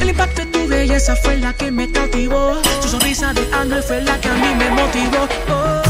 El impacto de tu belleza fue la que me cautivó. Su sonrisa de ángel fue la que a mí me motivó. Oh.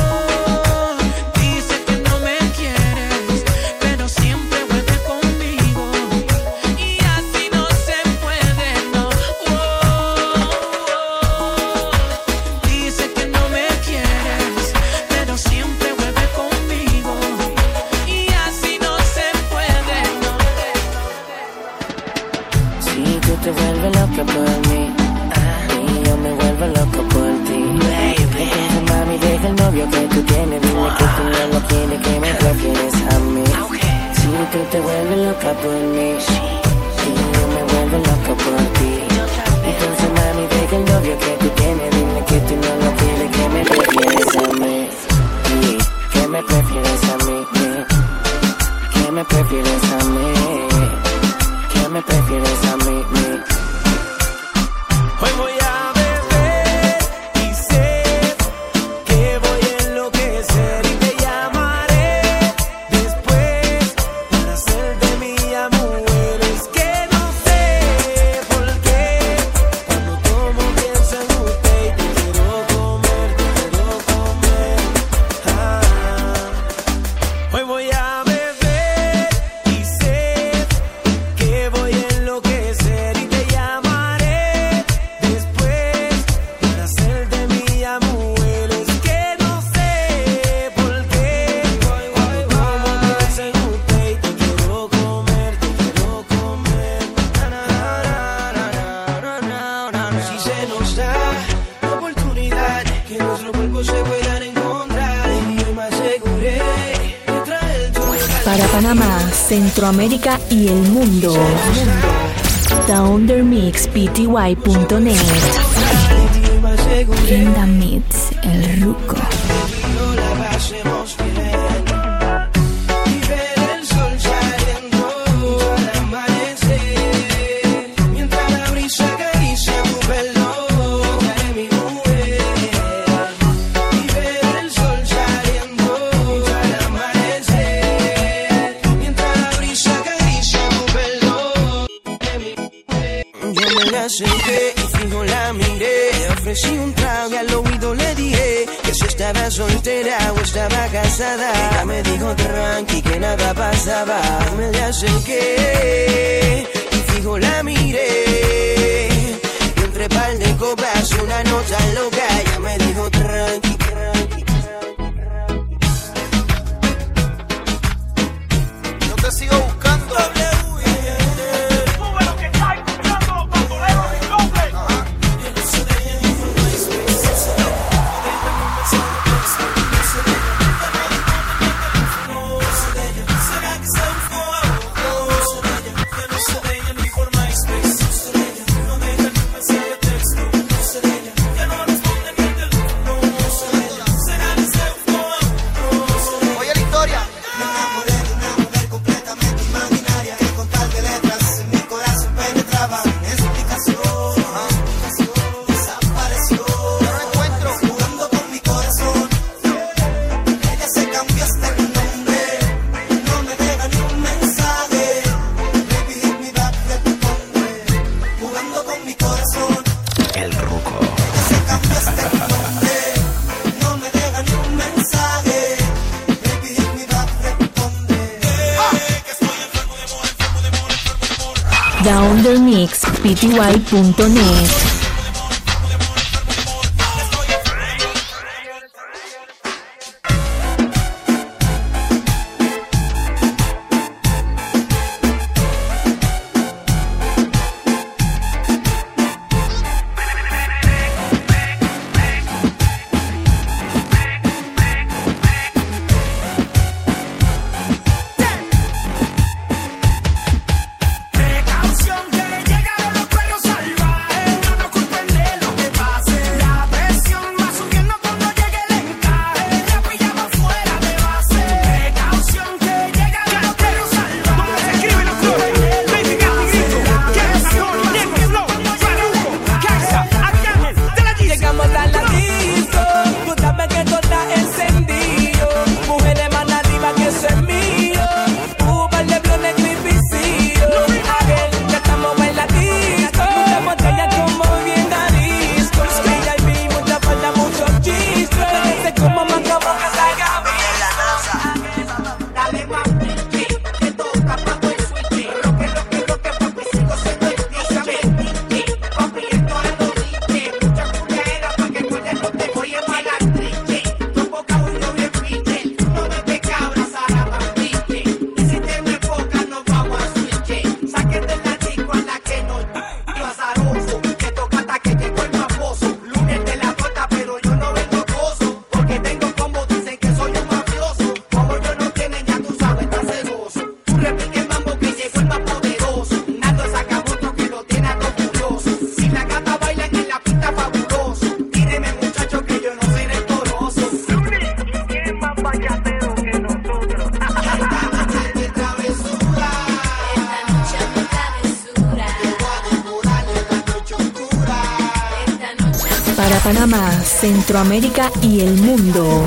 Centroamérica y el mundo. TheUndermixPty.net Linda Mix, el ruco. Casada. Ella me dijo tranqui que nada pasaba. Me le acerqué TheUndermixPty.net Panamá, Centroamérica y el mundo.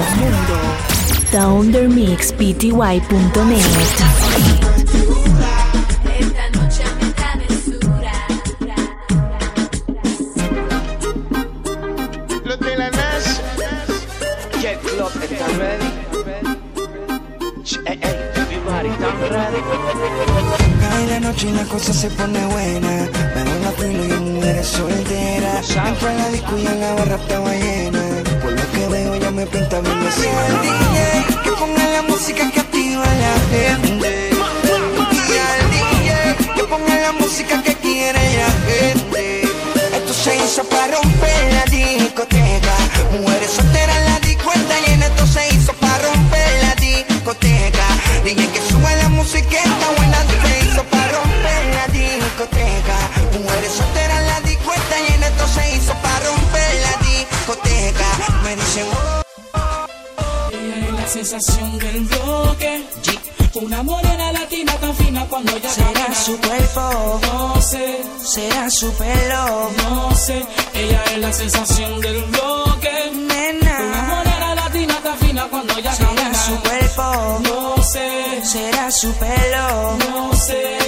música que quiere la gente. Esto se hizo para romper la discoteca. Mujeres solteras en la discuenta y en esto se hizo para romper la discoteca. Dije que sube la música está buena, se hizo para romper la discoteca. Mujeres solteras en la discuenta y en esto se hizo para romper la discoteca. Me dicen, oh, oh, oh. la sensación del bloque. Una morena latina tan fina cuando ya Será su cuerpo su pelo. No sé, ella es la sensación del bloque. Nena, una morena latina está fina cuando ella camina. su cuerpo. No sé, será su pelo. No sé.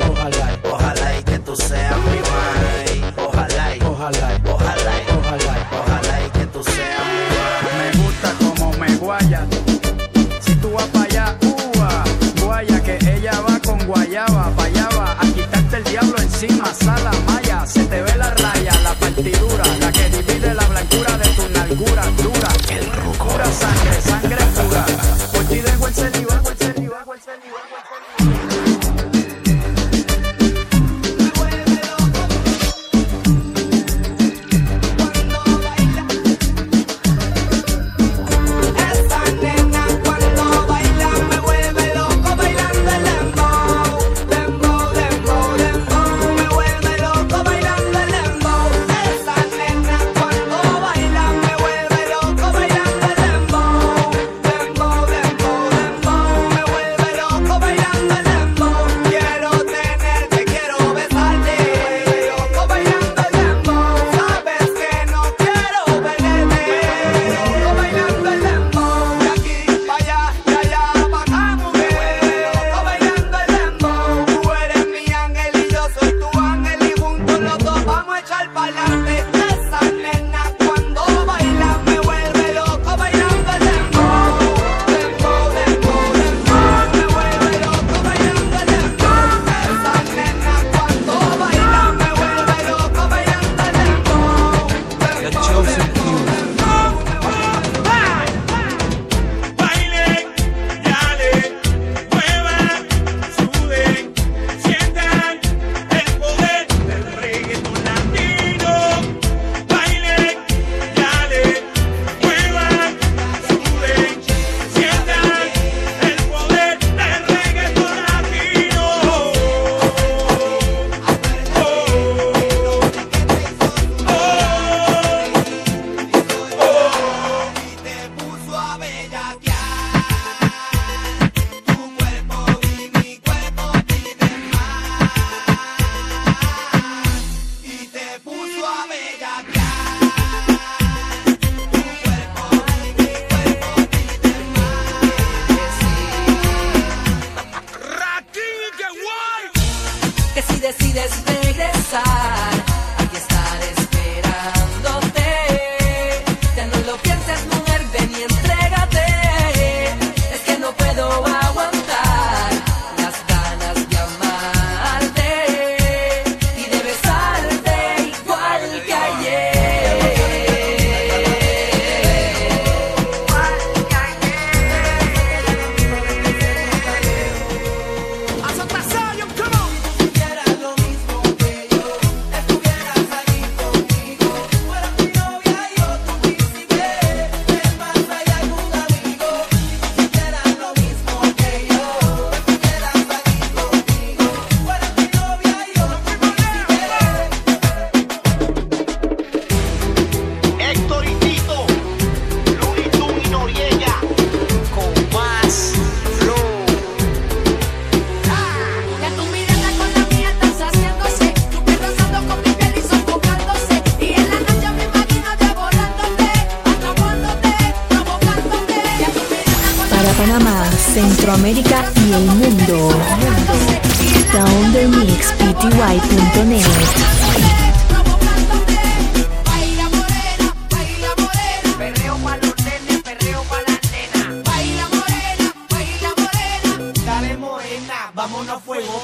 ojalá, ojalá y que tú seas mi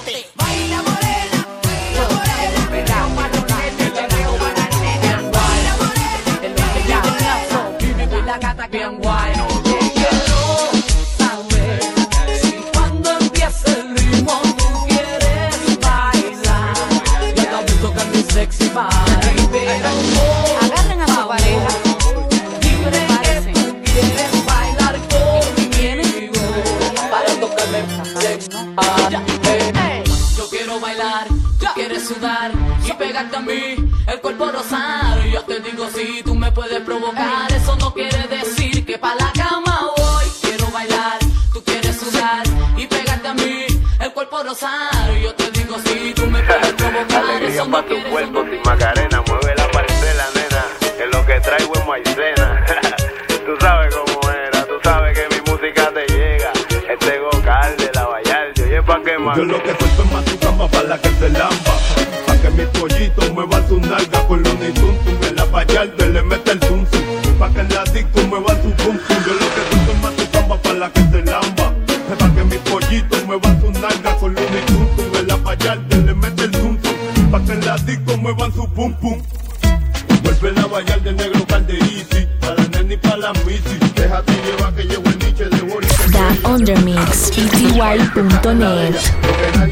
Baila morena, baila morena. Pegarte a mí, el cuerpo rosar. Yo te digo si tú me puedes provocar, eso no quiere decir que pa' la cama voy. Quiero bailar, tú quieres sudar y pegarte a mí, el cuerpo rosar. Yo te digo si tú me puedes provocar, Alegría eso pa' no tu cuerpo, sin Macarena, mueve la parcela, nena, que lo que traigo es maicena. tú sabes cómo era, tú sabes que mi música te llega. Este gocal de la Vallarta, oye, pa' que más. Yo lo que suelto es más tu cama para la que se lamba. Pa' que mis pollitos muevan su nalga con los tuntum. En la Vallarta le mete el zum. Pa' que en la disco muevan su pum. Yo lo que es más tu cama para la que se lamba. Pa' que mis pollitos muevan su nalga con los tuntum. En la Vallarta le mete el zum. Pa' que en la disco muevan su pum pum. Vuelve la vallar de negro calderisi. Pa' la nena y pa' la misi. Déjate llevar que llevo el niche de Boris. TheUnderMixPty.net Lo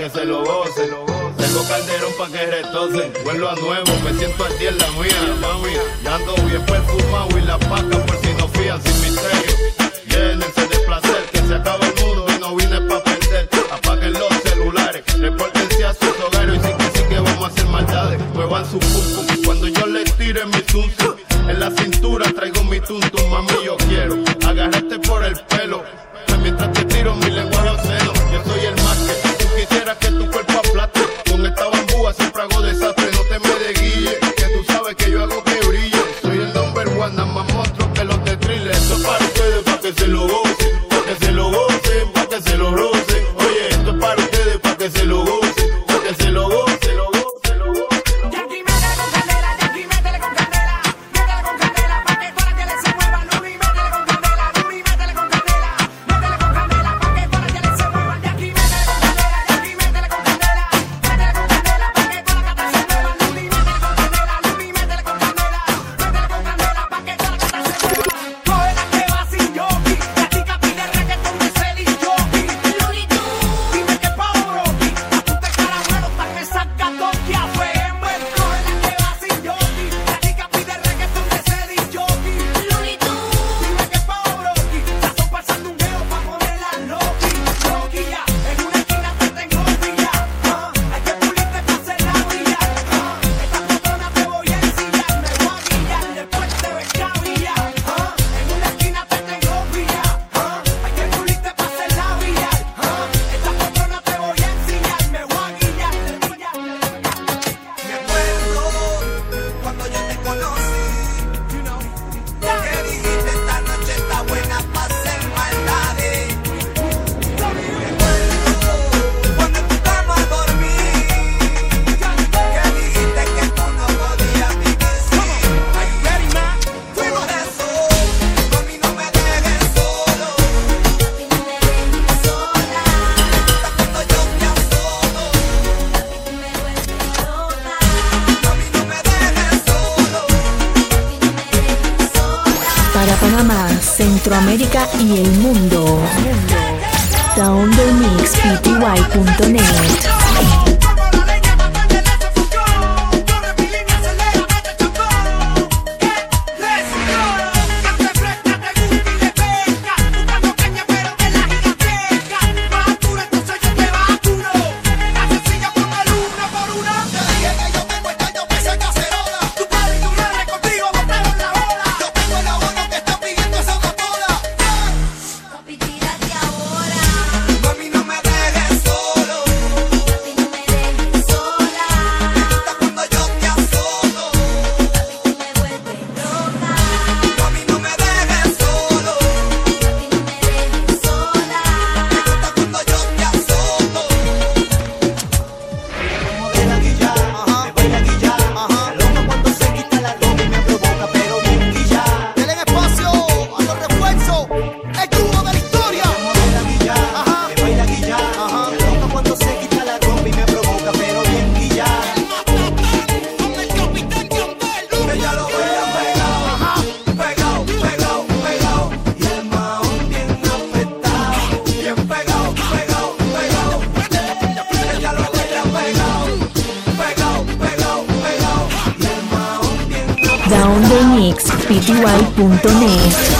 que se lo gocen. Tengo calderón pa' que retocen. Vuelo a nuevo, me siento al día en la mía, mami. Ya ando bien perfumado y la paca por si no fían sin misterio. Llénense de placer, que se acaba el mundo y no vine pa' perder. Apaguen los celulares, repórtense a sus hogares y sí que sí que vamos a hacer maldades. Muevan su pum cuando yo les tire mi tuntum. En la cintura traigo mi tuntum, mami, yo Down the Mix, downthemixpty.net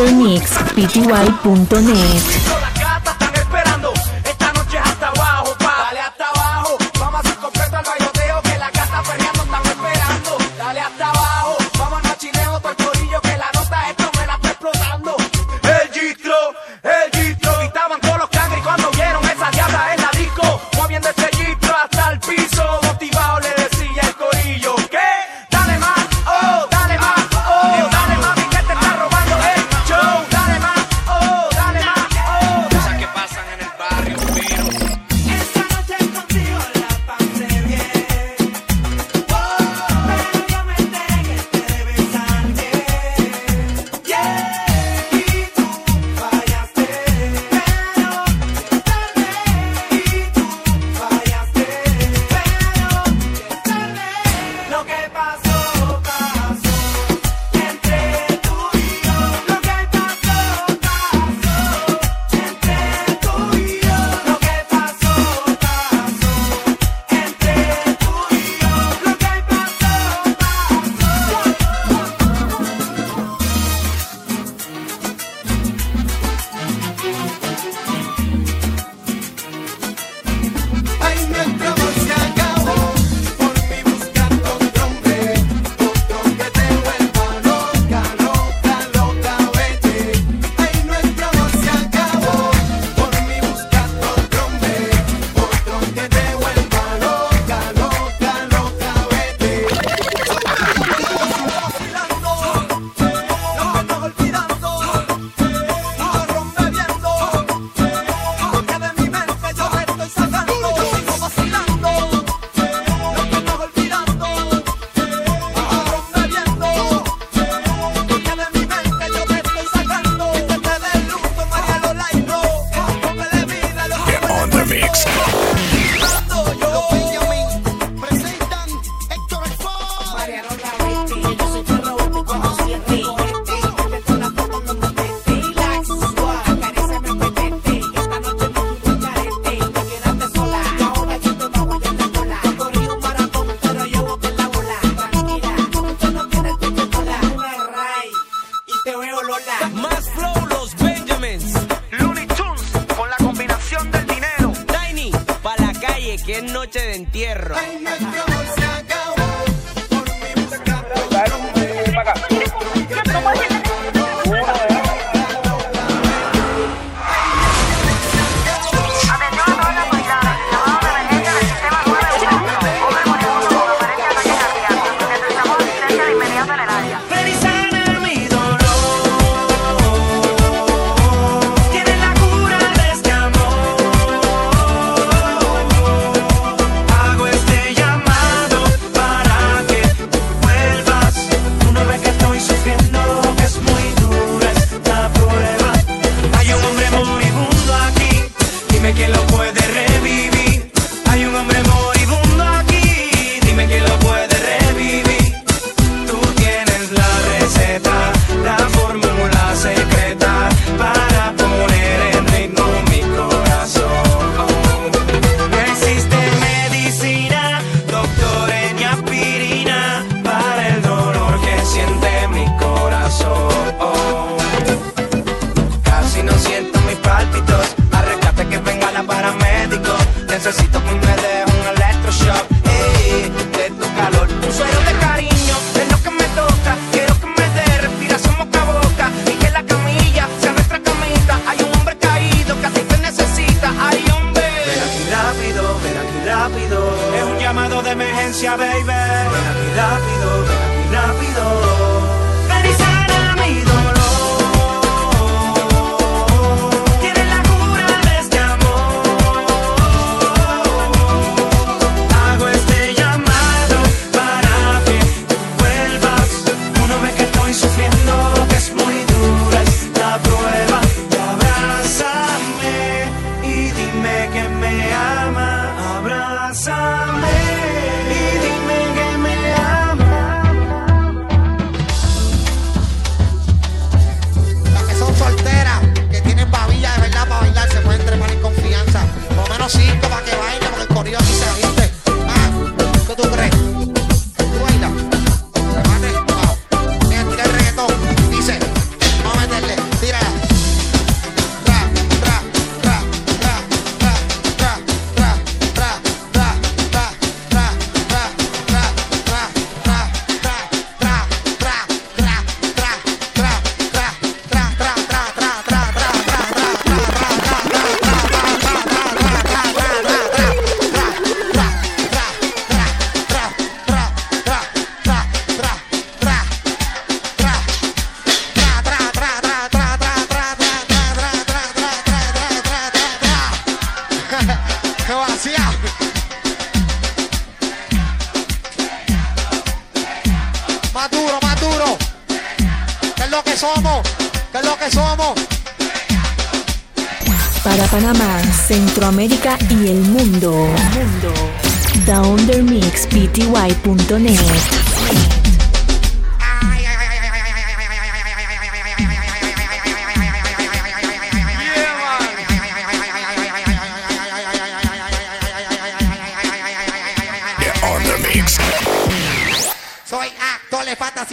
TheUndermixPty.net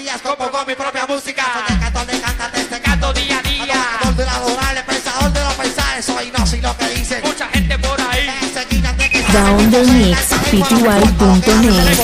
melodías, compongo mi propia música. Soy el cantor de cantantes, te canto día a día. Adorador de la el pensador de los pensares. Soy no soy lo que dicen. Mucha gente por ahí. Down the mix, pty.net.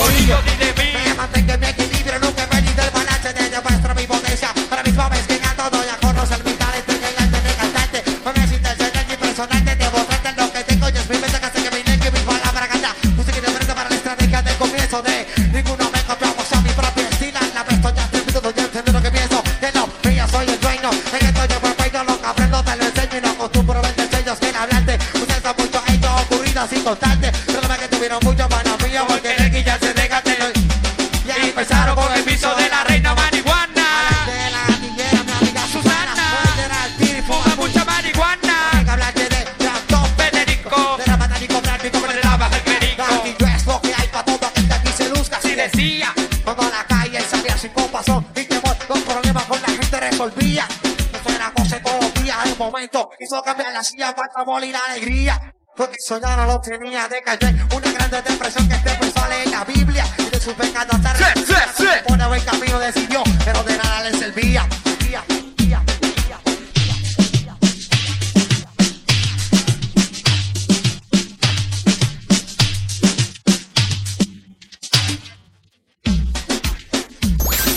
le hacía cuatro bolas y la alegría. Porque eso ya no lo tenía de calle. Una gran depresión que este empezó a leer la Biblia. Y de su pecado hasta sí, sí, sí. Por el camino decidió, pero de nada le servía.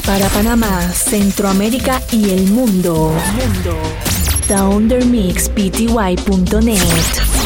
Para Panamá, Centroamérica y el mundo. El mundo soundermixpty.net.